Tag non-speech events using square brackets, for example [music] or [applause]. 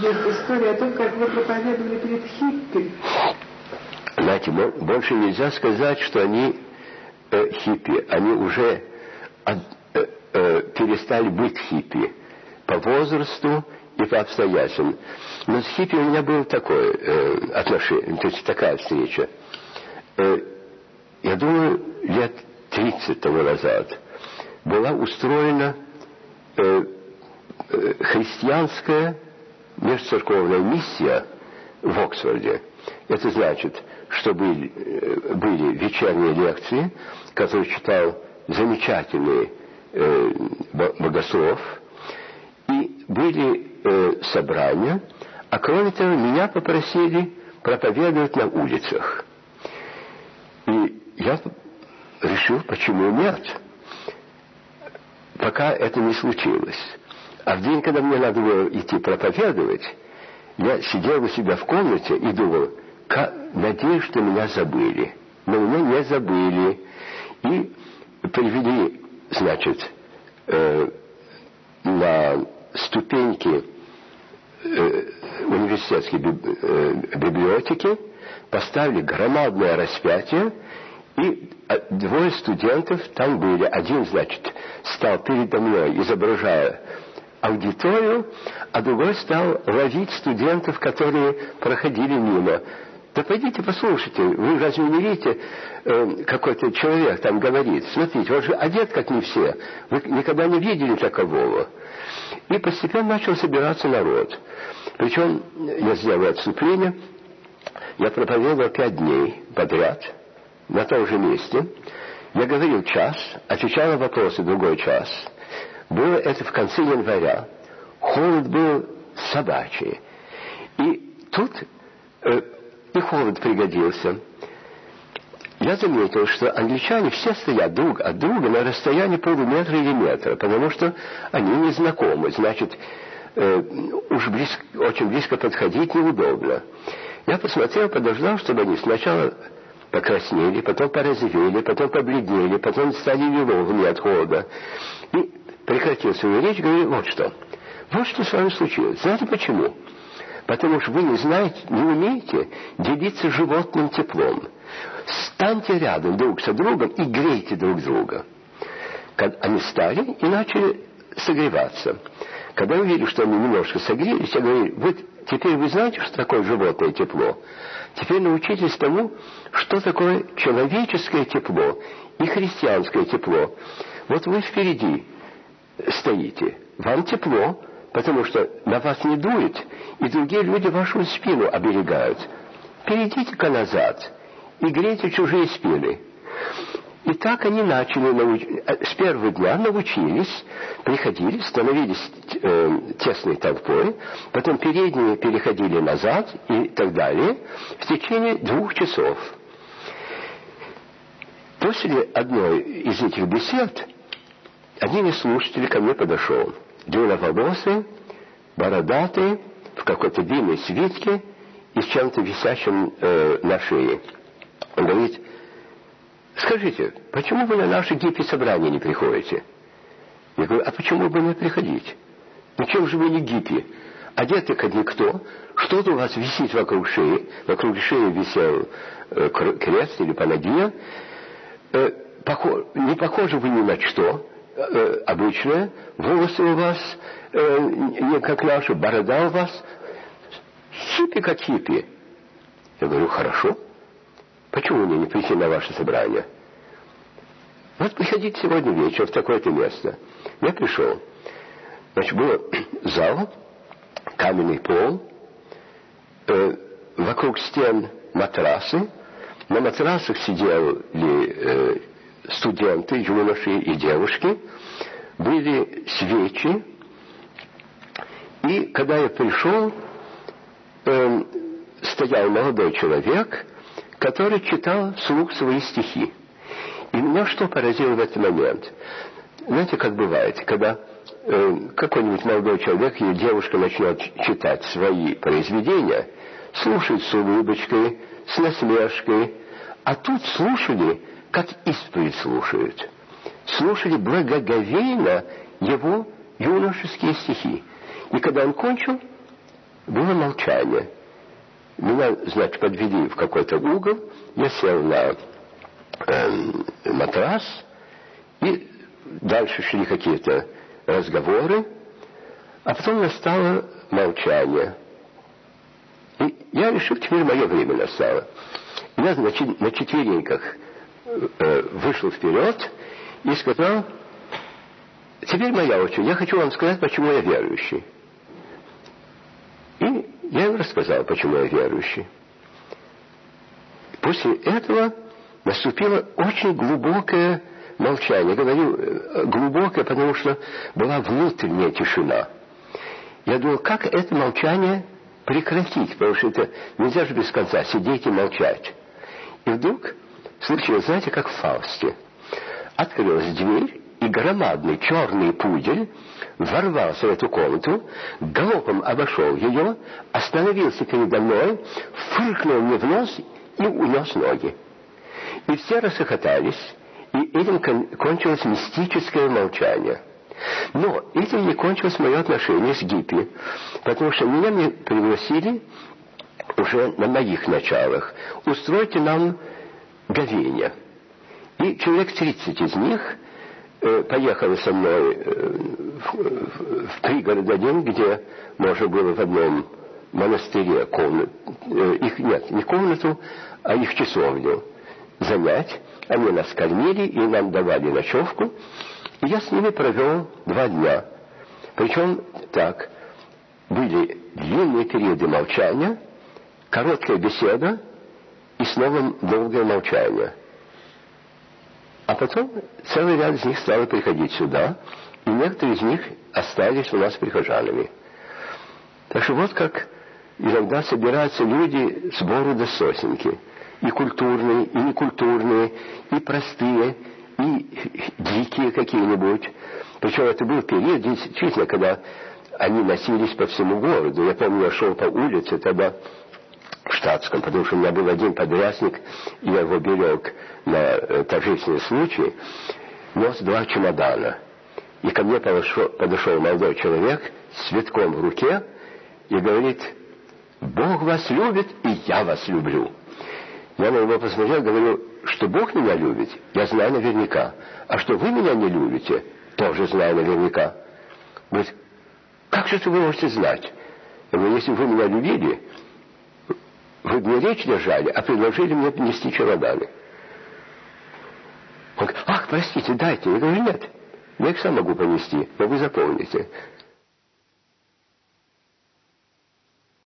есть история о том, как вы проповедовали перед хиппи. Знаете, больше нельзя сказать, что они э, хиппи. Они уже от, э, э, перестали быть хиппи по возрасту и по обстоятельствам. Но с хиппи у меня было такое э, отношение, то есть такая встреча. Э, я думаю, лет 30 тому назад была устроена э, э, христианская межцерковная миссия в Оксфорде. Это значит, что были, э, были вечерние лекции, которые читал замечательный э, богослов, и были э, собрания, а кроме того, меня попросили проповедовать на улицах. И я решил, почему нет, пока это не случилось. А в день, когда мне надо было идти проповедовать, я сидел у себя в комнате и думал, надеюсь, что меня забыли. Но меня не забыли. И привели, значит, э, на ступеньки э, университетской э, библиотеки, поставили громадное распятие, и а, двое студентов там были. Один, значит, стал передо мной, изображая аудиторию, а другой стал ловить студентов, которые проходили мимо. Да пойдите послушайте, вы разве не видите, э, какой-то человек там говорит, смотрите, он же одет как не все, вы никогда не видели такового. И постепенно начал собираться народ. Причем, я сделал отступление, я проповедовал пять дней подряд на том же месте. Я говорил час, отвечал на вопросы другой час. Было это в конце января. Холод был собачий. И тут э, и холод пригодился. Я заметил, что англичане все стоят друг от друга на расстоянии полуметра или метра, потому что они не знакомы. Значит, э, уж близко, очень близко подходить неудобно. Я посмотрел, подождал, чтобы они сначала покраснели, потом порозовели, потом побледнели, потом стали лиловыми от холода. И прекратил свою речь, говорит, вот что. Вот что с вами случилось. Знаете почему? Потому что вы не знаете, не умеете делиться животным теплом. Станьте рядом друг со другом и грейте друг друга. Они стали и начали согреваться. Когда увидели, что они немножко согрелись, я говорю, вот теперь вы знаете, что такое животное тепло? Теперь научитесь тому, что такое человеческое тепло и христианское тепло. Вот вы впереди стоите, вам тепло, потому что на вас не дует, и другие люди вашу спину оберегают. Перейдите-ка назад и грейте чужие спины. И так они начали науч... Э, с первого дня научились, приходили, становились э, тесной толпой, потом передние переходили назад и так далее в течение двух часов. После одной из этих бесед один из слушателей ко мне подошел. Длинноволосый, бородатый, в какой-то длинной свитке и с чем-то висящим э, на шее. Он говорит, скажите, почему вы на наши гиппи-собрания не приходите? Я говорю, а почему бы не приходить? Ну чем же вы не гиппи? Одеты как никто, что-то у вас висит вокруг шеи, вокруг шеи висел э, крест или панагия, э, похож, не похожи вы ни на что, э, обычное, волосы у вас э, не как наши, борода у вас, хиппи как хиппи. Я говорю, хорошо. Почему мне не прийти на ваше собрание? Вот приходите сегодня вечером в такое-то место. Я пришел. Значит, был [clears throat] зал, каменный пол, э, вокруг стен матрасы. На матрасах сидели э, студенты, юноши и девушки. Были свечи. И когда я пришел, э, стоял молодой человек – который читал вслух свои стихи. И меня что поразило в этот момент? Знаете, как бывает, когда э, какой-нибудь молодой человек или девушка начнет читать свои произведения, слушают с улыбочкой, с насмешкой, а тут слушали, как исповедь слушают. Слушали благоговейно его юношеские стихи. И когда он кончил, было молчание. Меня, значит, подвели в какой-то угол, я сел на э, матрас, и дальше шли какие-то разговоры, а потом настало молчание. И я решил, теперь мое время настало. Я, значит, на четвереньках э, вышел вперед и сказал, теперь моя очередь, я хочу вам сказать, почему я верующий. И я им рассказал, почему я верующий. После этого наступило очень глубокое молчание. Говорю э, глубокое, потому что была внутренняя тишина. Я думал, как это молчание прекратить, потому что это нельзя же без конца сидеть и молчать. И вдруг случилось, знаете, как в Фаусте. Открылась дверь, и громадный черный пудель ворвался в эту комнату, галопом обошел ее, остановился передо мной, фыркнул мне в нос и унес ноги. И все расхохотались, и этим кончилось мистическое молчание. Но этим не кончилось мое отношение с Гиппи, потому что меня мне пригласили уже на моих началах. Устройте нам говение. И человек 30 из них э, поехали со мной э, в, в, в пригород один, где можно было в одном монастыре комнату, э, их нет, не комнату, а их часовню занять. Они нас кормили и нам давали ночевку. И я с ними провел два дня. Причем так, были длинные периоды молчания, короткая беседа и снова долгое молчание. А потом целый ряд из них стали приходить сюда, и некоторые из них остались у нас прихожанами. Так что вот как иногда собираются люди с бору сосенки. И культурные, и некультурные, и простые, и дикие какие-нибудь. Причем это был период, действительно, когда они носились по всему городу. Я помню, я шел по улице тогда штатском, потому что у меня был один подрясник, и я его берег на э, торжественный случай, нес два чемодана. И ко мне подошел, подошел молодой человек с цветком в руке и говорит, Бог вас любит, и я вас люблю. Я на него посмотрел, говорю, что Бог меня любит, я знаю наверняка. А что вы меня не любите, тоже знаю наверняка. Говорит, как же вы можете знать? Я говорю, если вы меня любили, вы мне речь держали, а предложили мне принести чемоданы. Он говорит, ах, простите, дайте. Я говорю, нет, я их сам могу понести, но вы запомните.